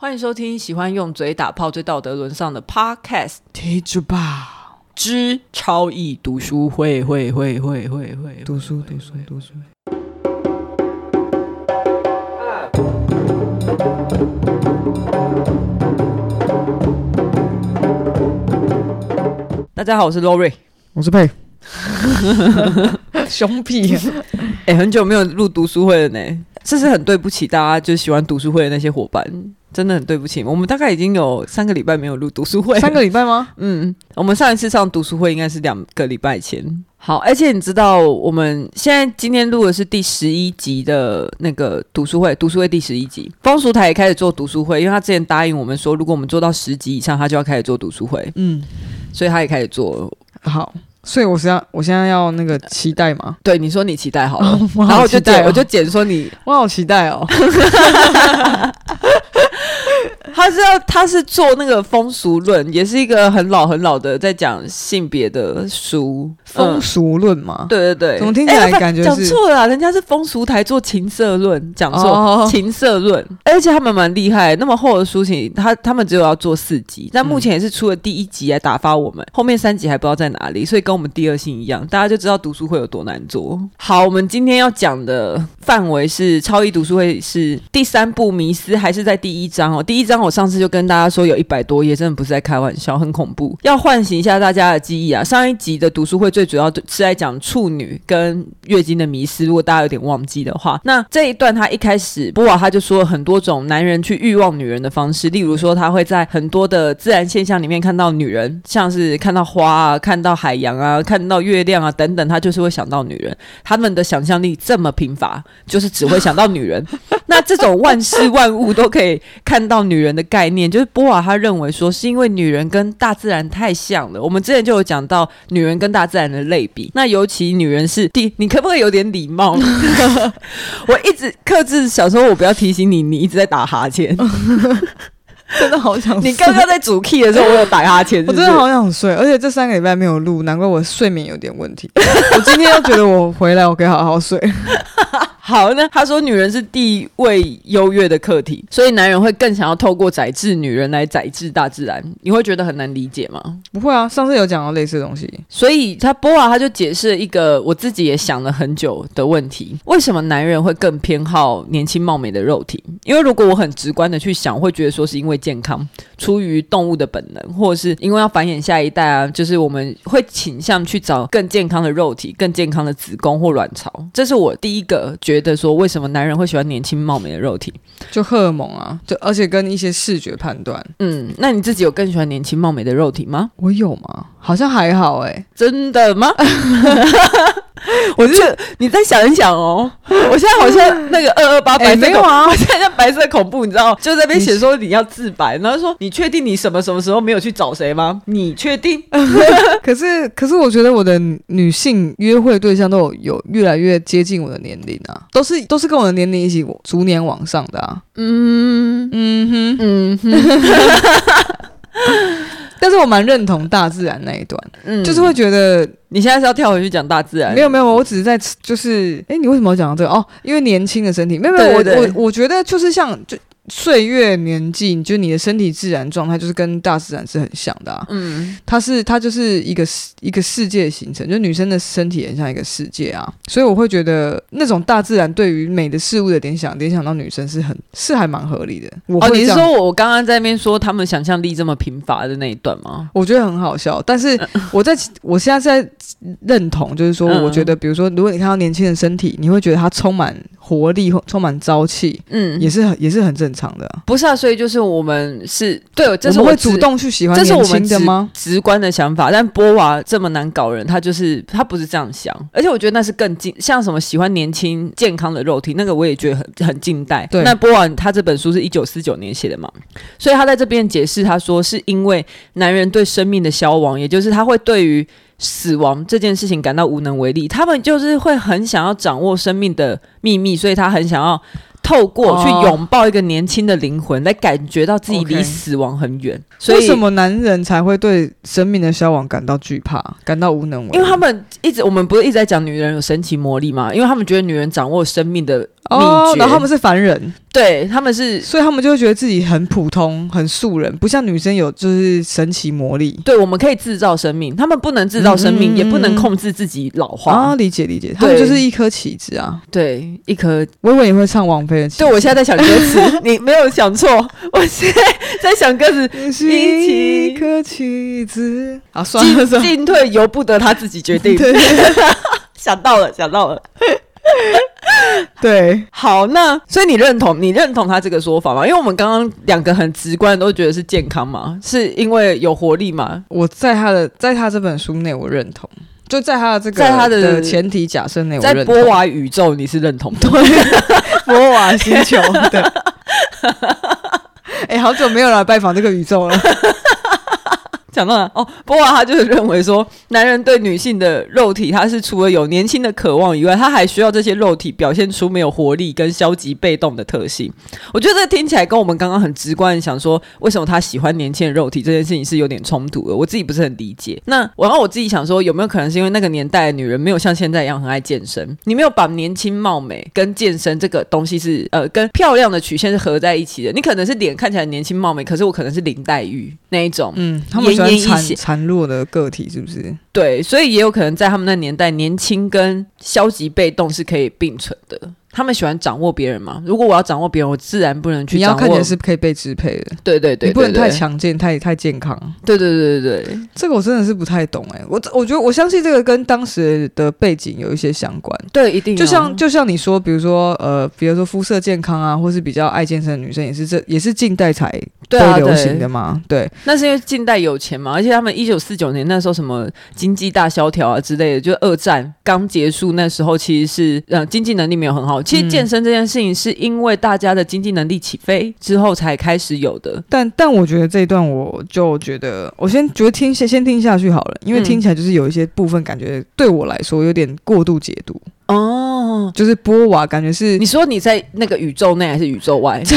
欢迎收听喜欢用嘴打炮、最道德沦丧的 Podcast，听着吧之超易读书会，会会会会会读书读书读书。大家好，我是 Lori，我是佩，熊屁、啊！哎、欸，很久没有录读书会了呢，这是很对不起大家，就喜欢读书会的那些伙伴。真的很对不起，我们大概已经有三个礼拜没有录读书会，三个礼拜吗？嗯，我们上一次上读书会应该是两个礼拜前。好，而且你知道，我们现在今天录的是第十一集的那个读书会，读书会第十一集，风俗台也开始做读书会，因为他之前答应我们说，如果我们做到十集以上，他就要开始做读书会。嗯，所以他也开始做。好，所以我现在我现在要那个期待吗？对，你说你期待好了，哦、好然后我就剪，我就剪说你，我好期待哦。他是要，他是做那个风俗论，也是一个很老很老的在讲性别的书。风俗论嘛、嗯，对对对，怎么听起来感觉是讲错了？人家是风俗台做情色论，讲错、哦、情色论，而且他们蛮厉害。那么厚的书情，他他们只有要做四集，但目前也是出了第一集来打发我们，嗯、后面三集还不知道在哪里，所以跟我们第二性一样，大家就知道读书会有多难做。好，我们今天要讲的范围是超一读书会是第三部迷思，还是在第一章哦？第一章我我上次就跟大家说有一百多页，真的不是在开玩笑，很恐怖。要唤醒一下大家的记忆啊！上一集的读书会最主要是在讲处女跟月经的迷思，如果大家有点忘记的话，那这一段他一开始波娃他就说了很多种男人去欲望女人的方式，例如说他会在很多的自然现象里面看到女人，像是看到花啊、看到海洋啊、看到月亮啊等等，他就是会想到女人。他们的想象力这么贫乏，就是只会想到女人。那这种万事万物都可以看到女人的概念，就是波娃他认为说，是因为女人跟大自然太像了。我们之前就有讲到女人跟大自然的类比，那尤其女人是第，你可不可以有点礼貌？我一直克制，小时候我不要提醒你，你一直在打哈欠，真的好想睡。你刚刚在主 key 的时候，我有打哈欠我真的好想睡，而且这三个礼拜没有录，难怪我睡眠有点问题。我今天又觉得我回来，我可以好好睡。好呢，他说女人是地位优越的客体，所以男人会更想要透过宰制女人来宰制大自然。你会觉得很难理解吗？不会啊，上次有讲到类似的东西。所以他波娃他就解释了一个我自己也想了很久的问题：为什么男人会更偏好年轻貌美的肉体？因为如果我很直观的去想，我会觉得说是因为健康，出于动物的本能，或者是因为要繁衍下一代啊，就是我们会倾向去找更健康的肉体、更健康的子宫或卵巢。这是我第一个觉得。觉得说，为什么男人会喜欢年轻貌美的肉体？就荷尔蒙啊，就而且跟一些视觉判断。嗯，那你自己有更喜欢年轻貌美的肉体吗？我有吗？好像还好哎、欸，真的吗？我就你再想一想哦，我现在好像那个二二八白色没有啊，我现在像白色恐怖，你知道，就在那边写说你要自白，然后说你确定你什么什么时候没有去找谁吗？你确定？可是可是我觉得我的女性约会对象都有有越来越接近我的年龄啊，都是都是跟我的年龄一起逐年往上的啊。嗯嗯哼嗯哼。但是我蛮认同大自然那一段，嗯，就是会觉得你现在是要跳回去讲大自然，没有没有，我只是在就是，哎，你为什么要讲到这个？哦，因为年轻的身体，没有没有，我我我觉得就是像就。岁月年纪，就你的身体自然状态，就是跟大自然是很像的啊。嗯，它是它就是一个一个世界形成，就女生的身体很像一个世界啊。所以我会觉得那种大自然对于美的事物的联想，联想到女生是很是还蛮合理的。我哦，你是说我刚刚在那边说他们想象力这么贫乏的那一段吗？我觉得很好笑，但是 我在我现在在认同，就是说，我觉得比如说，如果你看到年轻的身体，你会觉得它充满活力，充满朝气，嗯，也是很也是很正常。长的不是啊，所以就是我们是对，这是我，我会主动去喜欢？这是我们直，直观的想法。但波娃这么难搞人，他就是他不是这样想，而且我觉得那是更近，像什么喜欢年轻健康的肉体，那个我也觉得很很近代。对，那波娃他这本书是一九四九年写的嘛，所以他在这边解释，他说是因为男人对生命的消亡，也就是他会对于死亡这件事情感到无能为力，他们就是会很想要掌握生命的秘密，所以他很想要。透过去拥抱一个年轻的灵魂，来感觉到自己离死亡很远。所以为什么男人才会对生命的消亡感到惧怕，感到无能为力？因为他们一直，我们不是一直在讲女人有神奇魔力吗？因为他们觉得女人掌握生命的秘诀，哦，然后他们是凡人。对，他们是，所以他们就会觉得自己很普通、很素人，不像女生有就是神奇魔力。对，我们可以制造生命，他们不能制造生命，嗯、也不能控制自己老化。啊，理解理解，他们就是一颗棋子啊。对，一颗。我以为你会唱王菲的棋。对，我现在在想歌词，你没有想错，我现在在想歌词。一颗棋子，好，算了算了，进退由不得他自己决定。想到了，想到了。对，好，那所以你认同你认同他这个说法吗？因为我们刚刚两个很直观都觉得是健康嘛，是因为有活力嘛？我在他的在他这本书内，我认同，就在他的这个在他的前提假设内，在波娃宇宙你是认同的，对，波娃星球的。哎、欸，好久没有来拜访这个宇宙了。讲到了哦，波娃他就是认为说，男人对女性的肉体，他是除了有年轻的渴望以外，他还需要这些肉体表现出没有活力跟消极被动的特性。我觉得这听起来跟我们刚刚很直观想说，为什么他喜欢年轻的肉体这件事情是有点冲突的。我自己不是很理解。那然后我自己想说，有没有可能是因为那个年代的女人没有像现在一样很爱健身？你没有把年轻貌美跟健身这个东西是呃跟漂亮的曲线是合在一起的？你可能是脸看起来年轻貌美，可是我可能是林黛玉那一种，嗯，残残弱的个体是不是？对，所以也有可能在他们那年代，年轻跟消极被动是可以并存的。他们喜欢掌握别人嘛？如果我要掌握别人，我自然不能去。你要看起来是可以被支配的。对对对，不能太强健，太太健康。对对对对对，这个我真的是不太懂哎、欸。我我觉得我相信这个跟当时的背景有一些相关。对，一定。就像就像你说，比如说呃，比如说肤色健康啊，或是比较爱健身的女生，也是这也是近代才都流行的嘛。对，对，那是因为近代有钱嘛，而且他们一九四九年那时候什么经济大萧条啊之类的，就二战刚结束那时候，其实是呃经济能力没有很好。其实健身这件。事情是因为大家的经济能力起飞之后才开始有的，但但我觉得这一段我就觉得，我先觉得听先先听下去好了，因为听起来就是有一些部分感觉对我来说有点过度解读哦，就是波娃感觉是你说你在那个宇宙内还是宇宙外？在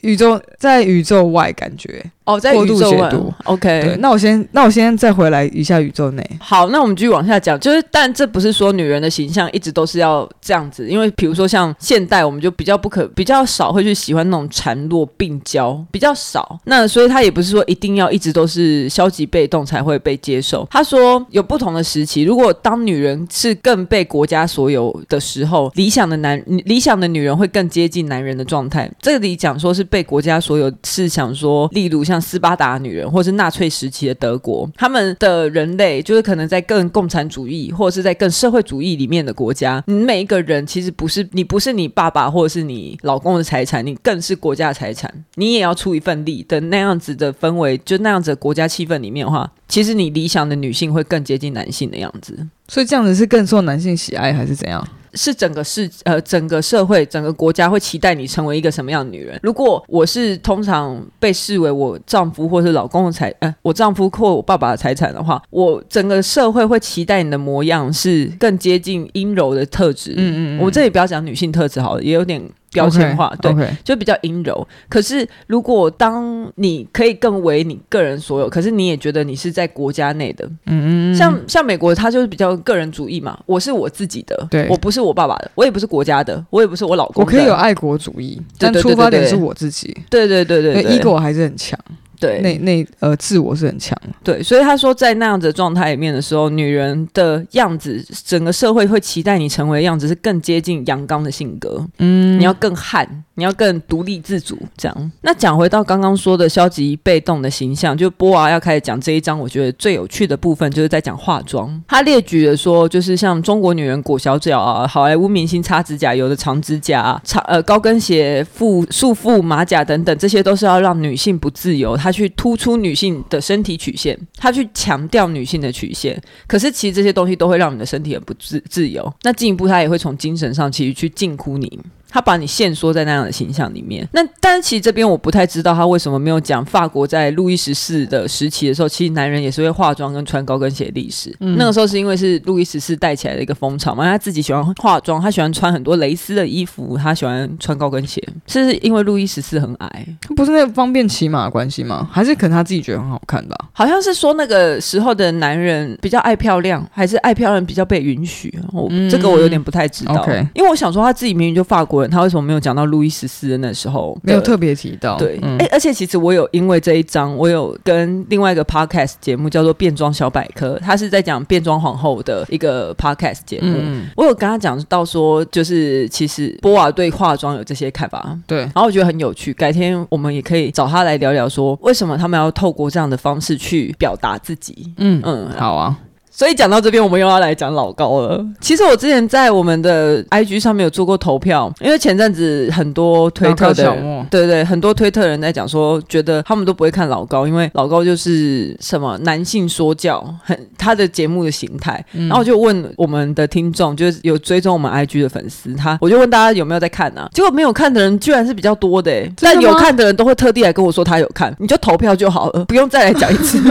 宇宙在宇宙外感觉。哦，在宇宙解读，OK。那我先，那我先再回来一下宇宙内。好，那我们继续往下讲。就是，但这不是说女人的形象一直都是要这样子，因为比如说像现代，我们就比较不可，比较少会去喜欢那种孱弱病娇，比较少。那所以他也不是说一定要一直都是消极被动才会被接受。他说有不同的时期，如果当女人是更被国家所有的时候，理想的男理想的女人会更接近男人的状态。这里讲说是被国家所有，是想说，例如像。斯巴达女人，或是纳粹时期的德国，他们的人类就是可能在更共产主义，或者是在更社会主义里面的国家，你每一个人其实不是你，不是你爸爸或者是你老公的财产，你更是国家的财产，你也要出一份力的那样子的氛围，就那样子的国家气氛里面的话，其实你理想的女性会更接近男性的样子。所以这样子是更受男性喜爱，还是怎样？是整个世呃整个社会整个国家会期待你成为一个什么样的女人？如果我是通常被视为我丈夫或是老公的财呃我丈夫或我爸爸的财产的话，我整个社会会期待你的模样是更接近阴柔的特质。嗯嗯嗯，我这里不要讲女性特质好了，也有点。标签化，okay, 对，okay. 就比较阴柔。可是，如果当你可以更为你个人所有，可是你也觉得你是在国家内的，嗯嗯，像像美国，它就是比较个人主义嘛。我是我自己的，对，我不是我爸爸的，我也不是国家的，我也不是我老公的。我可以有爱国主义，但出发点是我自己。对对对对，对，对，ego 还是很强。对，那那呃，自我是很强。对，所以他说，在那样子的状态里面的时候，女人的样子，整个社会会期待你成为的样子是更接近阳刚的性格。嗯，你要更悍。你要更独立自主，这样。那讲回到刚刚说的消极被动的形象，就波娃要开始讲这一章，我觉得最有趣的部分就是在讲化妆。他列举了说，就是像中国女人裹小脚啊，好莱坞明星擦指甲油的长指甲啊，长呃高跟鞋、束束缚马甲等等，这些都是要让女性不自由，他去突出女性的身体曲线，他去强调女性的曲线。可是其实这些东西都会让你的身体很不自自由。那进一步，他也会从精神上其实去禁锢你。他把你限缩在那样的形象里面，那但是其实这边我不太知道他为什么没有讲法国在路易十四的时期的时候，其实男人也是会化妆跟穿高跟鞋的历史。嗯、那个时候是因为是路易十四带起来的一个风潮嘛，他自己喜欢化妆，他喜欢穿很多蕾丝的衣服，他喜欢穿高跟鞋，是因为路易十四很矮，不是那个方便骑马的关系吗？还是可能他自己觉得很好看吧？好像是说那个时候的男人比较爱漂亮，还是爱漂亮比较被允许？我、嗯、这个我有点不太知道.因为我想说他自己明明就法国。婚，他为什么没有讲到路易十四的那时候？没有特别提到。对，哎、而且其实我有因为这一章，我有跟另外一个 podcast 节目叫做《变装小百科》，他是在讲变装皇后的一个 podcast 节目。嗯，我有跟他讲到说，就是其实波娃对化妆有这些看法。对，然后我觉得很有趣，改天我们也可以找他来聊聊，说为什么他们要透过这样的方式去表达自己。嗯嗯，好啊。所以讲到这边，我们又要来讲老高了。其实我之前在我们的 IG 上面有做过投票，因为前阵子很多推特的，对对，很多推特人在讲说，觉得他们都不会看老高，因为老高就是什么男性说教，很他的节目的形态。然后我就问我们的听众，就是有追踪我们 IG 的粉丝，他我就问大家有没有在看啊？结果没有看的人居然是比较多的，欸，但有看的人都会特地来跟我说他有看，你就投票就好了，不用再来讲一次。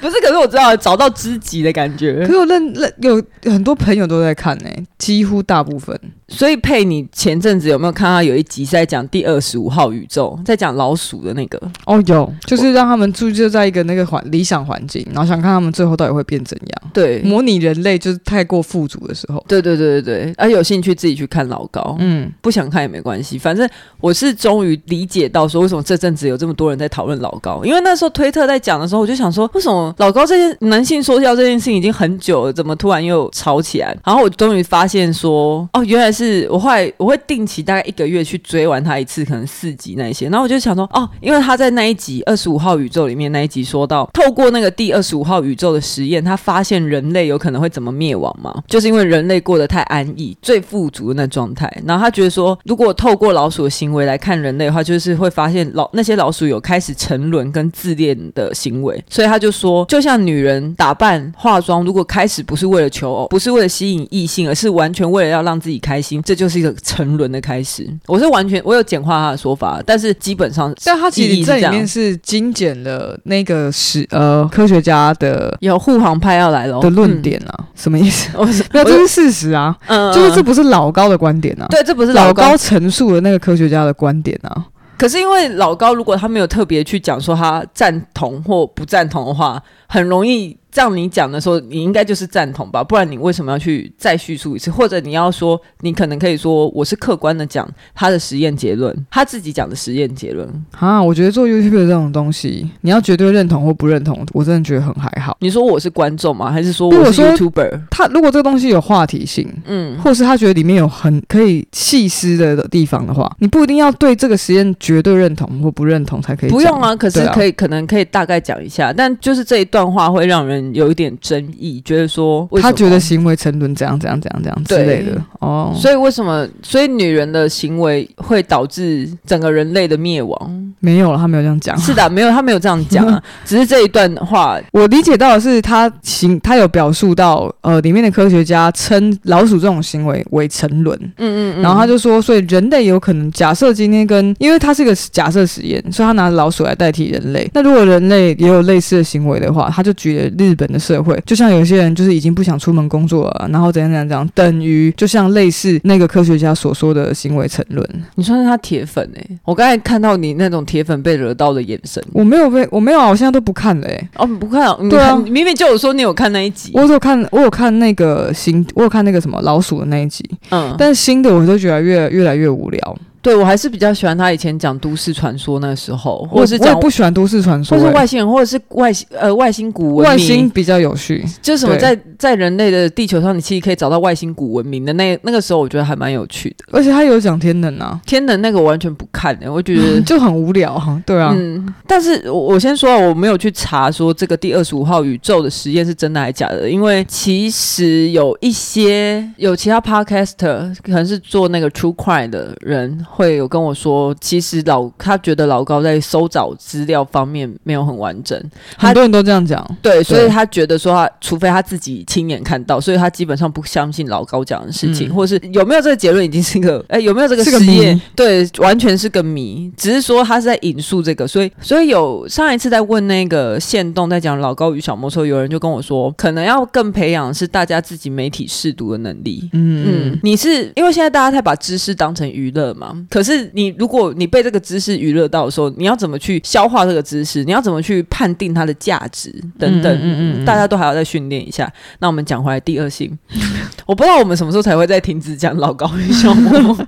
不是，可是我知道找到知己的感觉，可是我认认有很多朋友都在看呢、欸，几乎大部分。所以佩，你前阵子有没有看到有一集是在讲第二十五号宇宙，在讲老鼠的那个？哦，有，就是让他们住就在一个那个环理想环境，然后想看他们最后到底会变怎样。对，模拟人类就是太过富足的时候。对对对对对，而有兴趣自己去看老高，嗯，不想看也没关系，反正我是终于理解到说为什么这阵子有这么多人在讨论老高，因为那时候推特在讲的时候，我就想说为什么老高这些男性说教这件事情已经很久了，怎么突然又吵起来？然后我终于发现说，哦，原来是我后来我会定期大概一个月去追完他一次，可能四集那些。然后我就想说，哦，因为他在那一集二十五号宇宙里面那一集说到，透过那个第二十五号宇宙的实验，他发现人类有可能会怎么灭亡嘛？就是因为人类过得太安逸，最富足的那状态。然后他觉得说，如果透过老鼠的行为来看人类的话，就是会发现老那些老鼠有开始沉沦跟自恋的行为。所以他就说，就像女人打扮化妆，如果开始不是为了求偶，不是为了吸引异性，而是完全为了要让自己开心，这就是一个沉沦的开始。我是完全我有简化他的说法，但是基本上，但他其实这里面是精简了那个是呃科学家的有护航派要来了的论点啊，嗯、什么意思？我是那这是事实啊，嗯，就是这不是老高的观点啊，对，这不是老高陈述的那个科学家的观点啊。可是因为老高如果他没有特别去讲说他赞同或不赞同的话，很容易。这样你讲的时候，你应该就是赞同吧？不然你为什么要去再叙述一次？或者你要说，你可能可以说我是客观的讲他的实验结论，他自己讲的实验结论啊。我觉得做 YouTube 的这种东西，你要绝对认同或不认同，我真的觉得很还好。你说我是观众吗？还是说我是 YouTuber？他如果这个东西有话题性，嗯，或是他觉得里面有很可以细思的地方的话，你不一定要对这个实验绝对认同或不认同才可以。不用啊，可是可以，可能可以大概讲一下，但就是这一段话会让人。有一点争议，觉得说他觉得行为沉沦怎样怎样怎样怎样之类的哦，所以为什么？所以女人的行为会导致整个人类的灭亡？没有了，他没有这样讲。是的，没有，他没有这样讲啊。只是这一段话，我理解到的是他行，他有表述到呃，里面的科学家称老鼠这种行为为沉沦。嗯嗯嗯，然后他就说，所以人类有可能假设今天跟，因为他是一个假设实验，所以他拿老鼠来代替人类。那如果人类也有类似的行为的话，他就举了日。日本的社会，就像有些人就是已经不想出门工作了，然后怎样怎样怎样，等于就像类似那个科学家所说的行为沉沦。你算是他铁粉哎、欸，我刚才看到你那种铁粉被惹到的眼神，我没有被，我没有啊，我现在都不看了哎、欸。哦，不看，对啊，你明明就有说你有看那一集，我有看，我有看那个新，我有看那个什么老鼠的那一集，嗯，但是新的我都觉得越越来越无聊。对，我还是比较喜欢他以前讲都市传说那时候，或者是讲不喜欢都市传说，或是外星人，或者是外星呃外星古文明，外星比较有趣，就是什么在在人类的地球上，你其实可以找到外星古文明的那那个时候，我觉得还蛮有趣的。而且他有讲天能啊，天能那个我完全不看的，我觉得 就很无聊哈。对啊，嗯，但是我我先说，我没有去查说这个第二十五号宇宙的实验是真的还是假的，因为其实有一些有其他 podcaster 可能是做那个 true crime 的人会有跟我说。其实老他觉得老高在搜找资料方面没有很完整，很多人都这样讲。对，所以他觉得说他除非他自己亲眼看到，所以他基本上不相信老高讲的事情，嗯、或是有没有这个结论已经是一个哎有没有这个实验？对，完全是个谜。只是说他是在引述这个，所以所以有上一次在问那个线动在讲老高与小魔兽，有人就跟我说，可能要更培养是大家自己媒体试读的能力。嗯嗯，你是因为现在大家太把知识当成娱乐嘛，可是你如果你被这个知识娱乐到的时候，你要怎么去消化这个知识？你要怎么去判定它的价值等等？嗯嗯嗯嗯，大家都还要再训练一下。那我们讲回来第二性，我不知道我们什么时候才会再停止讲老高与小莫。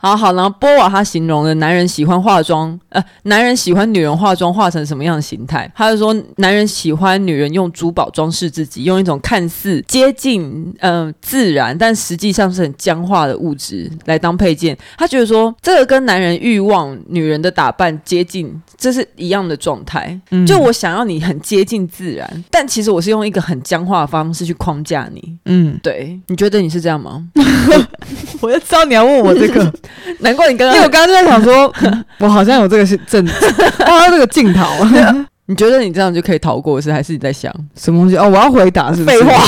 好好，然后波瓦他形容了男人喜欢化妆，呃，男人喜欢女人化妆化成什么样的形态？他就说，男人喜欢女人用珠宝装饰自己，用一种看似接近呃自然，但实际上是很僵化的物质来当配件。他觉得说，这个跟男人欲望女人的打扮接近，这是一样的状态。嗯，就我想要你很接近自然，但其实我是用一个很僵化的方式去框架你。嗯，对，你觉得你是这样吗？我就知道你要问我这个。难怪你刚刚，因为我刚刚就在想说，我好像有这个是正，哦，这个镜头。你觉得你这样就可以逃过是？还是你在想什么东西？哦，我要回答是不是？废话。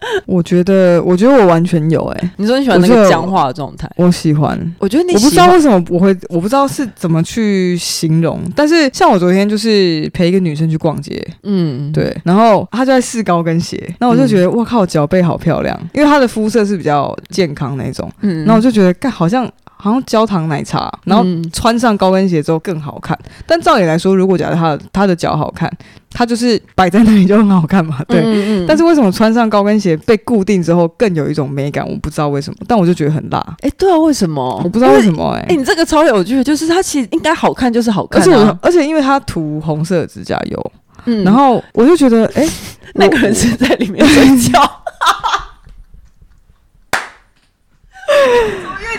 我觉得，我觉得我完全有哎、欸。你说你喜欢那个僵化的状态？我喜欢。我觉得你，我不知道为什么我会，我不知道是怎么去形容。但是像我昨天就是陪一个女生去逛街，嗯，对，然后她就在试高跟鞋，那我就觉得，我靠，脚背好漂亮，因为她的肤色是比较健康那种，嗯，然后我就觉得，干好像。好像焦糖奶茶，然后穿上高跟鞋之后更好看。嗯、但照理来说，如果假设他的他的脚好看，他就是摆在那里就很好看嘛。对。嗯嗯，但是为什么穿上高跟鞋被固定之后更有一种美感？我不知道为什么，但我就觉得很辣。哎、欸，对啊，为什么？我不知道为什么、欸。哎，哎，你这个超有趣，就是它其实应该好看，就是好看、啊。而且我，而且因为它涂红色的指甲油，嗯，然后我就觉得，哎、欸，那个人是在里面睡觉。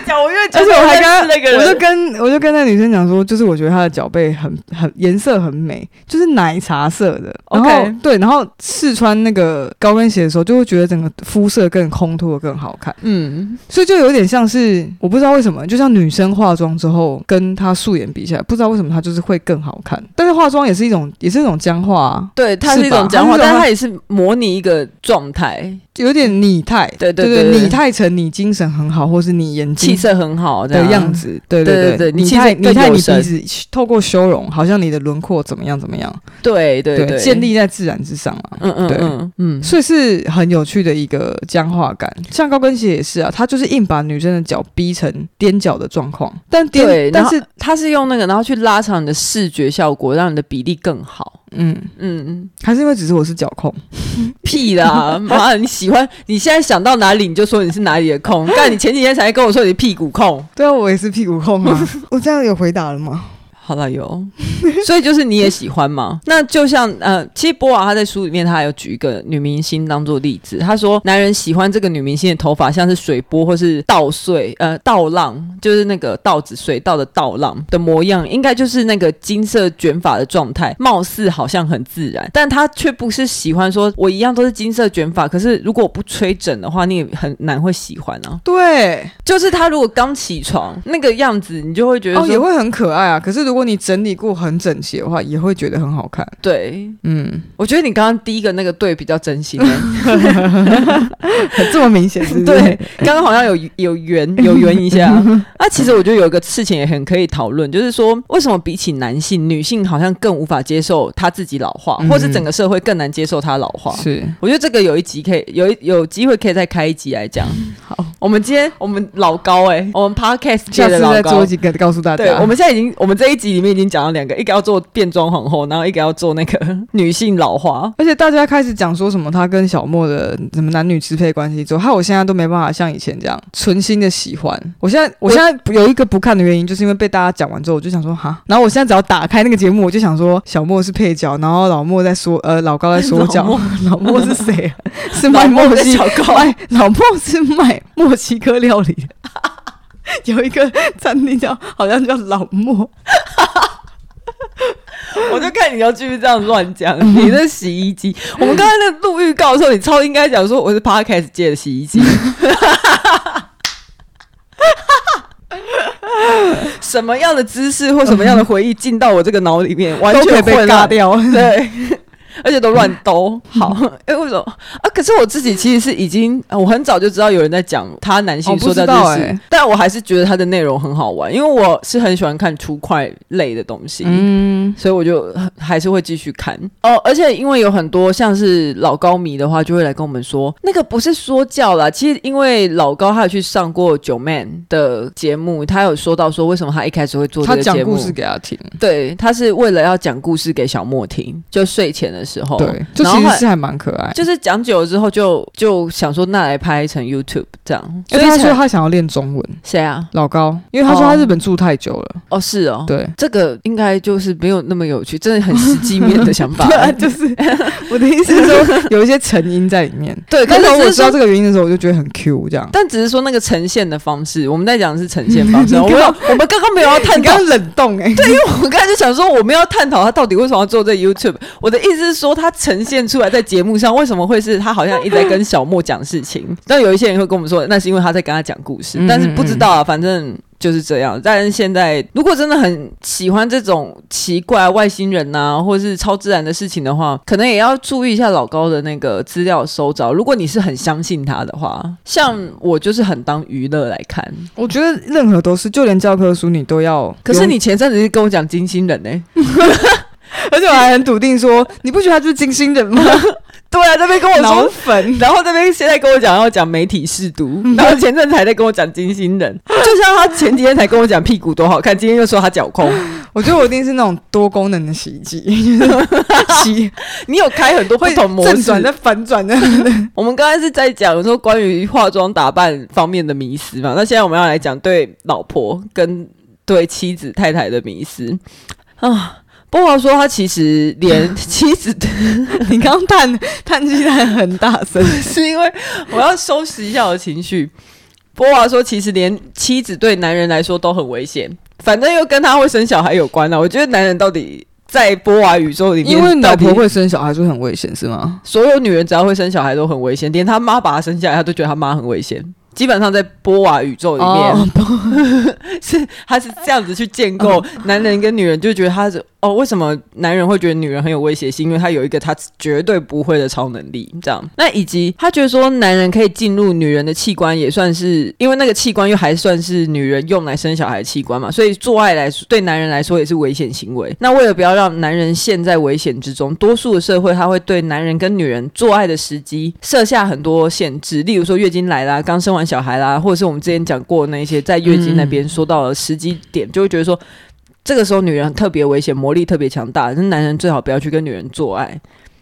讲我越讲，而且我还跟那个，我就跟我就跟那女生讲说，就是我觉得她的脚背很很颜色很美，就是奶茶色的。OK，对，然后试穿那个高跟鞋的时候，就会觉得整个肤色更烘托的更好看。嗯，所以就有点像是我不知道为什么，就像女生化妆之后跟她素颜比起来，不知道为什么她就是会更好看。但是化妆也是一种，也是一种僵化啊。对，它是一种僵化，但是它也是模拟一个状态，有点拟态。对对对，拟态成你精神很好，或是你眼睛。气色很好的样。子，对对对对，你太你太你鼻子透过修容，好像你的轮廓怎么样怎么样，对对对，建立在自然之上啊，嗯嗯对。嗯，所以是很有趣的一个僵化感。像高跟鞋也是啊，它就是硬把女生的脚逼成踮脚的状况，但踮但是它是用那个然后去拉长你的视觉效果，让你的比例更好。嗯。嗯嗯，还是因为只是我是脚控，屁啦妈！你喜欢你现在想到哪里你就说你是哪里的控，但你前几天才跟我说你屁股控，对啊，我也是屁股控啊，我这样有回答了吗？好了，有，所以就是你也喜欢吗？那就像呃，其实波娃他在书里面他还有举一个女明星当做例子，他说男人喜欢这个女明星的头发像是水波或是稻穗，呃，稻浪，就是那个稻子水稻的稻浪的模样，应该就是那个金色卷发的状态，貌似好像很自然，但他却不是喜欢说我一样都是金色卷发，可是如果我不吹整的话，你也很难会喜欢啊。对，就是他如果刚起床那个样子，你就会觉得哦，也会很可爱啊。可是如果你整理过很整齐的话，也会觉得很好看。对，嗯，我觉得你刚刚第一个那个对比较真心，这么明显是是？对，刚刚好像有有圆有圆一下。啊，其实我觉得有一个事情也很可以讨论，就是说为什么比起男性，女性好像更无法接受她自己老化，嗯、或是整个社会更难接受她老化？是，我觉得这个有一集可以有一有机会可以再开一集来讲。好，我们今天我们老高哎、欸，我们 podcast 界的老高，下次再做几个告诉大家。对，我们现在已经我们这一集里面已经。讲了两个，一个要做变装皇后，然后一个要做那个女性老化，而且大家开始讲说什么他跟小莫的什么男女支配关系之后，害我现在都没办法像以前这样存心的喜欢。我现在我现在有一个不看的原因，就是因为被大家讲完之后，我就想说哈，然后我现在只要打开那个节目，我就想说小莫是配角，然后老莫在说呃老高在说教，老莫，老莫是谁啊？是卖墨西小高，哎，老莫是卖墨西哥料理，有一个餐厅叫好像叫老莫。我就看你要继续这样乱讲，你的洗衣机。我们刚才那录预告的时候，你超应该讲说我是 Podcast 界的洗衣机。什么样的姿势或什么样的回忆进到我这个脑里面，完全被尬掉。对，而且都乱兜。好，哎，为什么啊？可是我自己其实是已经，我很早就知道有人在讲他男性说的这些，但我还是觉得他的内容很好玩，因为我是很喜欢看出块类的东西，嗯，所以我就还是会继续看哦。而且因为有很多像是老高迷的话，就会来跟我们说，那个不是说教啦。其实因为老高他有去上过九 man 的节目，他有说到说为什么他一开始会做这个节目，他讲故事给他听，对，他是为了要讲故事给小莫听，就睡前的时候，对，就其实是还蛮可爱，就是讲久了之后就就想说那来拍成 YouTube 这样，所以他说他想要练中文，谁啊？老高，因为他说他日本住太久了，哦，是哦，对，这个应该就是没有那么有趣，真的很实际面的想法，对啊，就是。我的意思是说有一些成因在里面，对，但是我知道这个原因的时候，我就觉得很 Q 这样，但只是说那个呈现的方式，我们在讲的是呈现方式，我们我们刚刚没有要探讨冷冻哎，对，因为我们刚才就想说我们要探讨他到底为什么要做这 YouTube，我的意思是说他呈现出来在节目上为什么会是他好像一直在跟小莫讲事情，但有一些人会跟我们说那是因为他在跟他讲故事，但是不知道啊，反正。就是这样，但是现在如果真的很喜欢这种奇怪外星人呐、啊，或者是超自然的事情的话，可能也要注意一下老高的那个资料收着。如果你是很相信他的话，像我就是很当娱乐来看。我觉得任何都是，就连教科书你都要。可是你前阵子是跟我讲金星人呢、欸，而且我还很笃定说，你不觉得他就是金星人吗？对啊，这边跟我说粉，然后这边现在跟我讲要讲媒体试读，然后前阵子还在跟我讲金星人，就像他前几天才跟我讲屁股多好看，今天又说他脚空。我觉得我一定是那种多功能的洗衣机，洗你有开很多不同模式，正转的、反转的。我们刚才是在讲说关于化妆打扮方面的迷思嘛，那现在我们要来讲对老婆跟对妻子太太的迷思啊。波娃说：“他其实连 妻子，你刚刚叹叹气叹很大声，是因为我要收拾一下我的情绪。”波娃说：“其实连妻子对男人来说都很危险，反正又跟他会生小孩有关了。我觉得男人到底在波娃宇宙里面，因为老婆会生小孩就很危险，是吗？所有女人只要会生小孩都很危险，连他妈把她生下来，他都觉得他妈很危险。”基本上在波瓦宇宙里面，oh, 是他是这样子去建构男人跟女人，就觉得他是哦，为什么男人会觉得女人很有威胁性？因为他有一个他绝对不会的超能力，这样。那以及他觉得说男人可以进入女人的器官，也算是因为那个器官又还算是女人用来生小孩的器官嘛，所以做爱来对男人来说也是危险行为。那为了不要让男人陷在危险之中，多数的社会他会对男人跟女人做爱的时机设下很多限制，例如说月经来啦，刚生完。小孩啦，或者是我们之前讲过那些在月经那边说到了十几点，就会觉得说这个时候女人特别危险，魔力特别强大，那男人最好不要去跟女人做爱。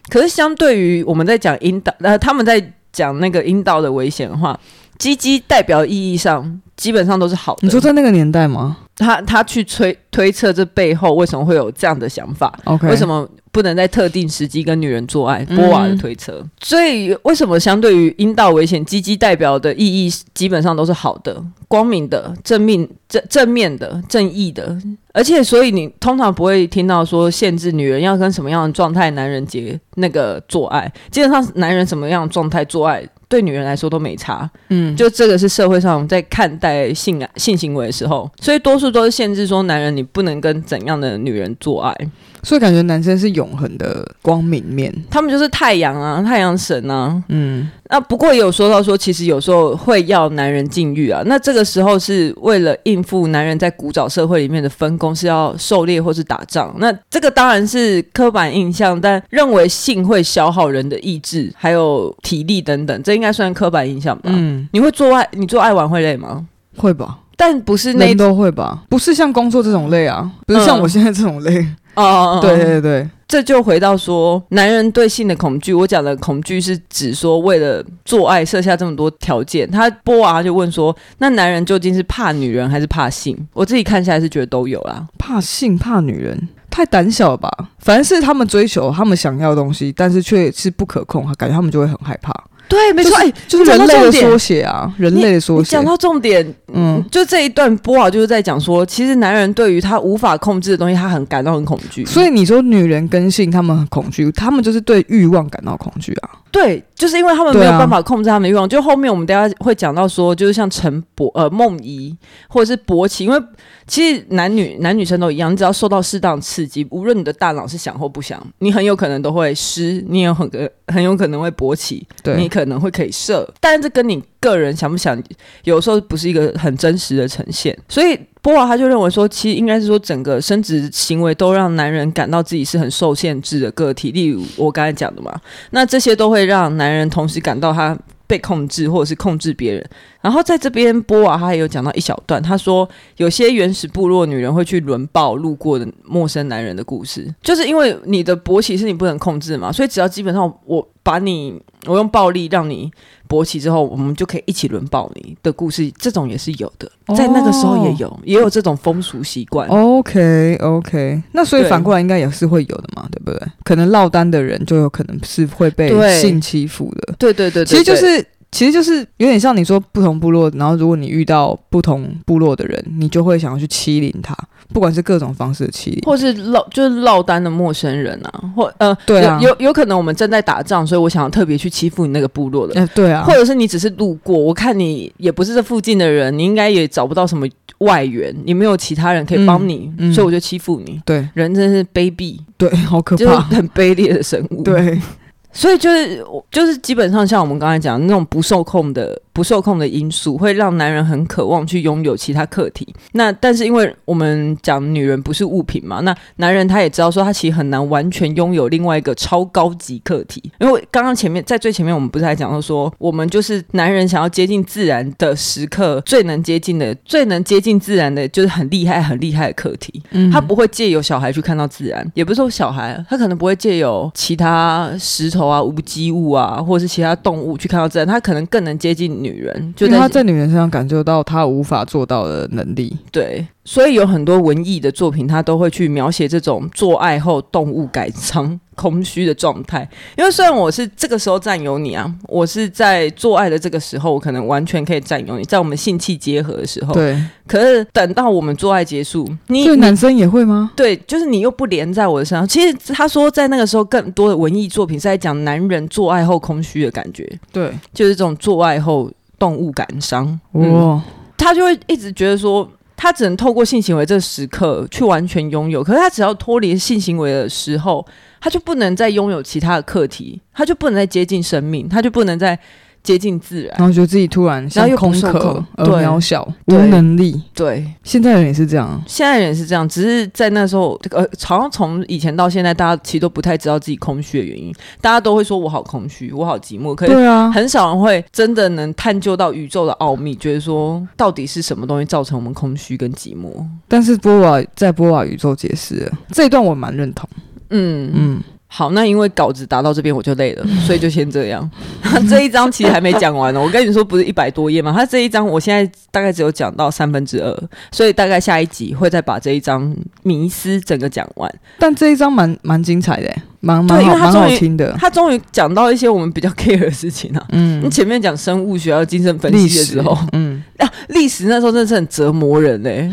可是相对于我们在讲阴道，呃，他们在讲那个阴道的危险的话，鸡鸡代表意义上基本上都是好的。你说在那个年代吗？他他去推推测这背后为什么会有这样的想法？OK，为什么？不能在特定时机跟女人做爱，波娃的推测。嗯、所以为什么相对于阴道危险，鸡鸡代表的意义基本上都是好的、光明的、正面、正正面的、正义的。而且，所以你通常不会听到说限制女人要跟什么样的状态男人结那个做爱。基本上，男人什么样的状态做爱，对女人来说都没差。嗯，就这个是社会上在看待性性行为的时候，所以多数都是限制说男人你不能跟怎样的女人做爱。所以感觉男生是永恒的光明面，他们就是太阳啊，太阳神啊。嗯，那不过也有说到说，其实有时候会要男人禁欲啊。那这个时候是为了应付男人在古早社会里面的分工，是要狩猎或是打仗。那这个当然是刻板印象，但认为性会消耗人的意志还有体力等等，这应该算刻板印象吧？嗯，你会做爱，你做爱玩会累吗？会吧，但不是那都会吧？不是像工作这种累啊，不是像我现在这种累。嗯哦哦，对对对，这就回到说，男人对性的恐惧。我讲的恐惧是指说，为了做爱设下这么多条件。他波娃就问说，那男人究竟是怕女人还是怕性？我自己看下来是觉得都有啦，怕性怕女人，太胆小了吧？反正是他们追求他们想要的东西，但是却是不可控，感觉他们就会很害怕。对，没错，哎，就是人类的缩写啊，人类的缩写。讲到重点，嗯，就这一段波娃就是在讲说，其实男人对于他无法控制的东西，他很感到很恐惧。所以你说女人跟性，他们很恐惧，他们就是对欲望感到恐惧啊。对，就是因为他们没有办法控制他们的欲望。就后面我们大家会讲到说，就是像陈博呃梦怡或者是勃起，因为其实男女男女生都一样，你只要受到适当刺激，无论你的大脑是想或不想，你很有可能都会湿，你也很很有可能会勃起，对你可能会可以设，但这跟你个人想不想，有时候不是一个很真实的呈现，所以。波娃他就认为说，其实应该是说，整个生殖行为都让男人感到自己是很受限制的个体。例如我刚才讲的嘛，那这些都会让男人同时感到他被控制，或者是控制别人。然后在这边，波娃他也有讲到一小段，他说有些原始部落女人会去轮暴路过的陌生男人的故事，就是因为你的勃起是你不能控制嘛，所以只要基本上我把你，我用暴力让你。勃起之后，我们就可以一起轮暴你的故事，这种也是有的，在那个时候也有，哦、也有这种风俗习惯。OK OK，那所以反过来应该也是会有的嘛，对，不对？可能落单的人就有可能是会被性欺负的。对对，对对对，其实就是。其实就是有点像你说不同部落，然后如果你遇到不同部落的人，你就会想要去欺凌他，不管是各种方式的欺凌，或是落就是落单的陌生人啊，或呃，对啊，有有，可能我们正在打仗，所以我想要特别去欺负你那个部落的，呃，对啊，或者是你只是路过，我看你也不是这附近的人，你应该也找不到什么外援，你没有其他人可以帮你，嗯嗯，所以我就欺负你。对，人真是卑鄙，对，好可怕，就是很卑劣的生物，对。所以就是，就是基本上像我们刚才讲那种不受控的。不受控的因素会让男人很渴望去拥有其他客体。那但是因为我们讲女人不是物品嘛，那男人他也知道说他其实很难完全拥有另外一个超高级客体。因为刚刚前面在最前面我们不是还讲到说，我们就是男人想要接近自然的时刻，最能接近的、最能接近自然的，就是很厉害、很厉害的客体。嗯，他不会借由小孩去看到自然，也不是说小孩，他可能不会借由其他石头啊、无机物啊，或者是其他动物去看到自然，他可能更能接近。女人，就他在女人身上感受到他无法做到的能力，对，所以有很多文艺的作品，他都会去描写这种做爱后动物感伤、空虚的状态。因为虽然我是这个时候占有你啊，我是在做爱的这个时候，我可能完全可以占有你，在我们性器结合的时候，对。可是等到我们做爱结束，你对男生也会吗？对，就是你又不连在我的身上。其实他说，在那个时候，更多的文艺作品是在讲男人做爱后空虚的感觉，对，就是这种做爱后。动物感伤，哇、嗯，他就会一直觉得说，他只能透过性行为这时刻去完全拥有，可是他只要脱离性行为的时候，他就不能再拥有其他的课题，他就不能再接近生命，他就不能再。接近自然，然后觉得自己突然像空壳而渺小，无能力。对，现在人也是这样，现在人也是这样，只是在那时候，呃，好像从以前到现在，大家其实都不太知道自己空虚的原因。大家都会说我好空虚，我好寂寞，可是对啊，很少人会真的能探究到宇宙的奥秘，觉得说到底是什么东西造成我们空虚跟寂寞。但是波瓦在波瓦宇宙解释这一段，我蛮认同。嗯嗯。好，那因为稿子打到这边我就累了，所以就先这样。这一章其实还没讲完呢，我跟你说不是一百多页吗？他这一章我现在大概只有讲到三分之二，所以大概下一集会再把这一章迷思整个讲完。但这一章蛮蛮精彩的，蛮蛮好，蛮好听的。他终于讲到一些我们比较 care 的事情啊。嗯，你前面讲生物学要精神分析的时候，嗯 啊，历史那时候真的是很折磨人嘞。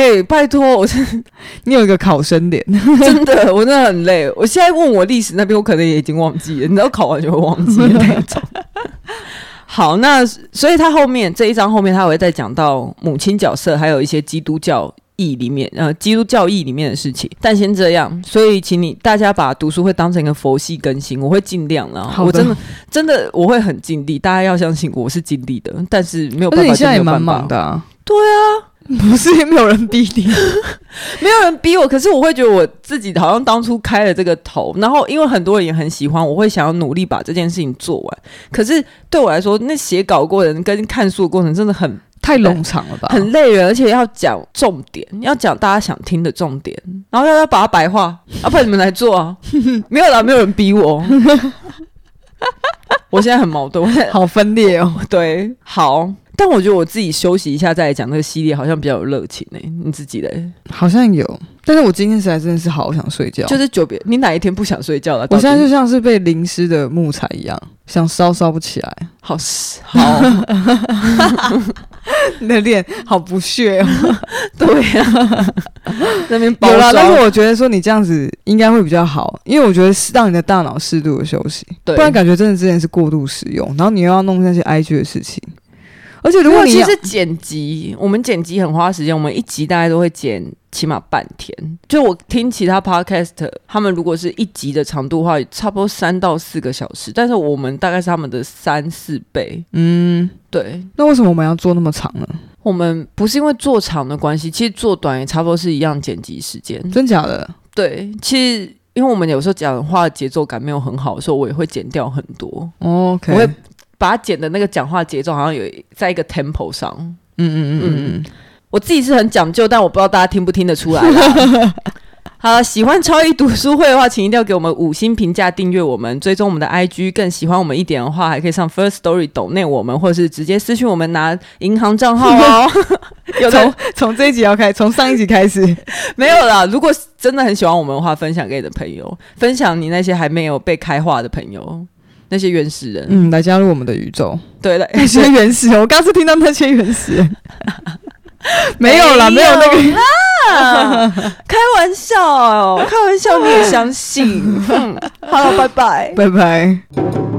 哎、欸，拜托，我是你有一个考生脸，真的，我真的很累。我现在问我历史那边，我可能也已经忘记了，你知道考完就会忘记 那种。好，那所以他后面这一章后面，他会再讲到母亲角色，还有一些基督教义里面，呃，基督教义里面的事情。但先这样，所以请你大家把读书会当成一个佛系更新，我会尽量了。的我真的真的我会很尽力，大家要相信我是尽力的，但是没有办法，现在也蛮忙的啊。对啊。不是也没有人逼你，没有人逼我，可是我会觉得我自己好像当初开了这个头，然后因为很多人也很喜欢，我会想要努力把这件事情做完。可是对我来说，那写稿过程跟看书的过程真的很太冗长了吧，很累人，而且要讲重点，要讲大家想听的重点，然后要要把它白话，啊，不然你们来做啊，没有啦，没有人逼我，我现在很矛盾，我现在好分裂哦，对，好。但我觉得我自己休息一下再来讲那个系列，好像比较有热情呢、欸。你自己嘞？好像有，但是我今天实在真的是好想睡觉。就是久别，你哪一天不想睡觉了？我现在就像是被淋湿的木材一样，想烧烧不起来。好好，你的脸好不屑哦。对呀、啊，那边有啦，但是我觉得说你这样子应该会比较好，因为我觉得让你的大脑适度的休息，对，不然感觉真的之前是过度使用，然后你又要弄那些 IG 的事情。而且如果你其实剪辑，我们剪辑很花时间，我们一集大概都会剪起码半天。就我听其他 podcast，他们如果是一集的长度的话，差不多三到四个小时，但是我们大概是他们的三四倍。嗯，对。那为什么我们要做那么长呢？我们不是因为做长的关系，其实做短也差不多是一样剪辑时间。真假的？对，其实因为我们有时候讲话节奏感没有很好的时候，我也会剪掉很多。OK。我会把它剪的那个讲话节奏好像有在一个 tempo 上，嗯嗯嗯嗯嗯，我自己是很讲究，但我不知道大家听不听得出来。好，喜欢超一读书会的话，请一定要给我们五星评价，订阅我们，追踪我们的 IG。更喜欢我们一点的话，还可以上 First Story 抖内我们，或者是直接私讯我们拿银行账号哦。有从从这一集要开，从上一集开始 没有啦。如果真的很喜欢我们的话，分享给你的朋友，分享你那些还没有被开化的朋友。那些原始人，嗯，来加入我们的宇宙。对的，那些原始人，我刚是听到那些原始人，没有啦，没有那个啦，开玩笑，哦开玩笑，你也相信？嗯，好了，拜拜，拜拜。